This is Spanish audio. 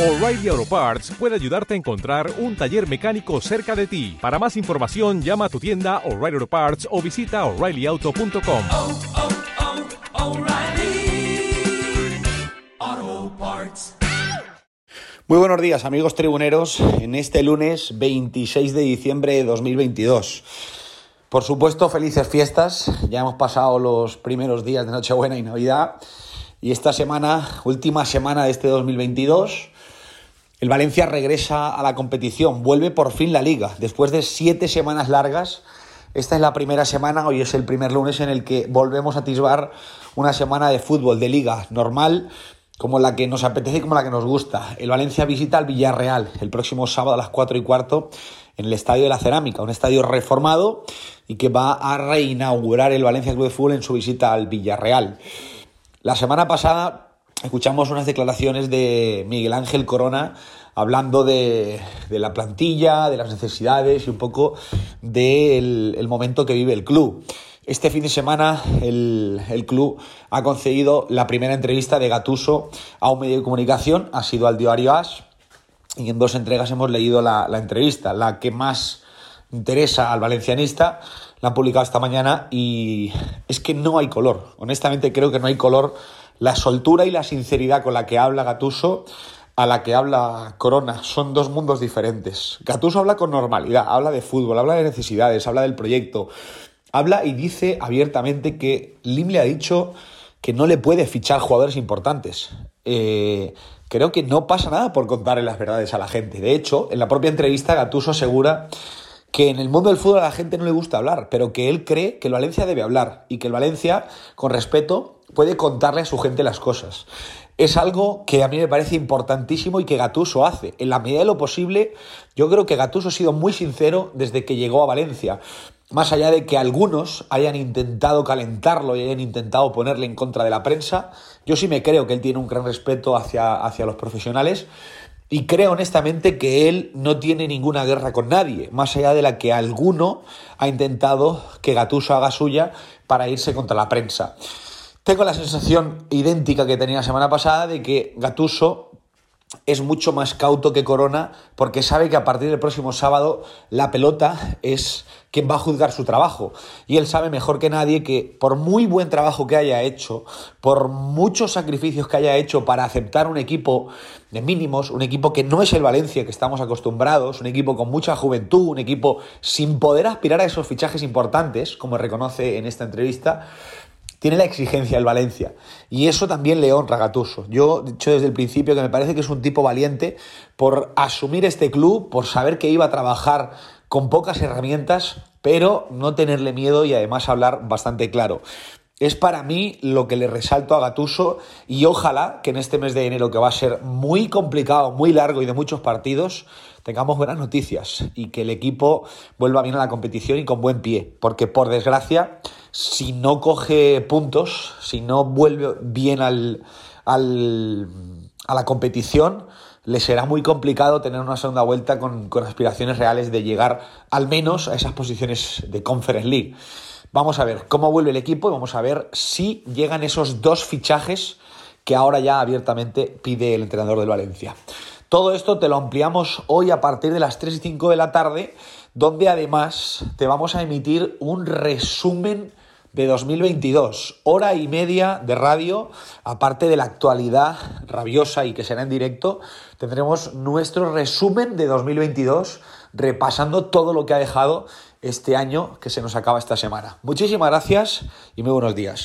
O'Reilly Auto Parts puede ayudarte a encontrar un taller mecánico cerca de ti. Para más información, llama a tu tienda O'Reilly Auto Parts o visita oreillyauto.com. oh, oh, O'Reilly Auto Parts. Muy buenos días amigos tribuneros en este lunes 26 de diciembre de 2022. Por supuesto, felices fiestas. Ya hemos pasado los primeros días de Nochebuena y Navidad. Y esta semana, última semana de este 2022, el Valencia regresa a la competición, vuelve por fin la liga, después de siete semanas largas. Esta es la primera semana, hoy es el primer lunes en el que volvemos a atisbar una semana de fútbol, de liga normal, como la que nos apetece y como la que nos gusta. El Valencia visita al Villarreal el próximo sábado a las 4 y cuarto en el Estadio de la Cerámica, un estadio reformado y que va a reinaugurar el Valencia Club de Fútbol en su visita al Villarreal. La semana pasada escuchamos unas declaraciones de Miguel Ángel Corona hablando de, la plantilla, de las necesidades y un poco del el momento que vive el club. Este fin de semana el, el, club ha concedido la primera entrevista de Gatuso a un medio de comunicación, ha sido al diario As, y en dos entregas hemos leído la, la entrevista. La que más interesa al valencianista la han publicado esta mañana y es que no hay color. Honestamente creo que no hay color. La soltura y la sinceridad con la que habla Gatuso a la que habla Corona son dos mundos diferentes. Gatuso habla con normalidad, habla de fútbol, habla de necesidades, habla del proyecto, habla y dice abiertamente que Lim le ha dicho que no le puede fichar jugadores importantes. Eh, creo que no pasa nada por contarle las verdades a la gente. De hecho, en la propia entrevista Gatuso asegura que en el mundo del fútbol a la gente no le gusta hablar, pero que él cree que el Valencia debe hablar y que el Valencia, con respeto, puede contarle a su gente las cosas. Es algo que a mí me parece importantísimo y que Gatuso hace. En la medida de lo posible, yo creo que Gatuso ha sido muy sincero desde que llegó a Valencia. Más allá de que algunos hayan intentado calentarlo y hayan intentado ponerle en contra de la prensa, yo sí me creo que él tiene un gran respeto hacia, hacia los profesionales y creo honestamente que él no tiene ninguna guerra con nadie, más allá de la que alguno ha intentado que Gatuso haga suya para irse contra la prensa. Tengo la sensación idéntica que tenía la semana pasada de que Gatuso es mucho más cauto que Corona porque sabe que a partir del próximo sábado la pelota es quien va a juzgar su trabajo. Y él sabe mejor que nadie que por muy buen trabajo que haya hecho, por muchos sacrificios que haya hecho para aceptar un equipo de mínimos, un equipo que no es el Valencia que estamos acostumbrados, un equipo con mucha juventud, un equipo sin poder aspirar a esos fichajes importantes, como reconoce en esta entrevista, tiene la exigencia el Valencia. Y eso también le honra a. Yo he dicho desde el principio que me parece que es un tipo valiente por asumir este club, por saber que iba a trabajar con pocas herramientas, pero no tenerle miedo y además hablar bastante claro. Es para mí lo que le resalto a Gatuso y ojalá que en este mes de enero, que va a ser muy complicado, muy largo y de muchos partidos, tengamos buenas noticias y que el equipo vuelva bien a la competición y con buen pie. Porque por desgracia, si no coge puntos, si no vuelve bien al, al, a la competición, le será muy complicado tener una segunda vuelta con, con aspiraciones reales de llegar al menos a esas posiciones de Conference League. Vamos a ver cómo vuelve el equipo y vamos a ver si llegan esos dos fichajes que ahora ya abiertamente pide el entrenador del Valencia. Todo esto te lo ampliamos hoy a partir de las 3 y 5 de la tarde, donde además te vamos a emitir un resumen de 2022, hora y media de radio, aparte de la actualidad rabiosa y que será en directo, tendremos nuestro resumen de 2022 repasando todo lo que ha dejado este año que se nos acaba esta semana. Muchísimas gracias y muy buenos días.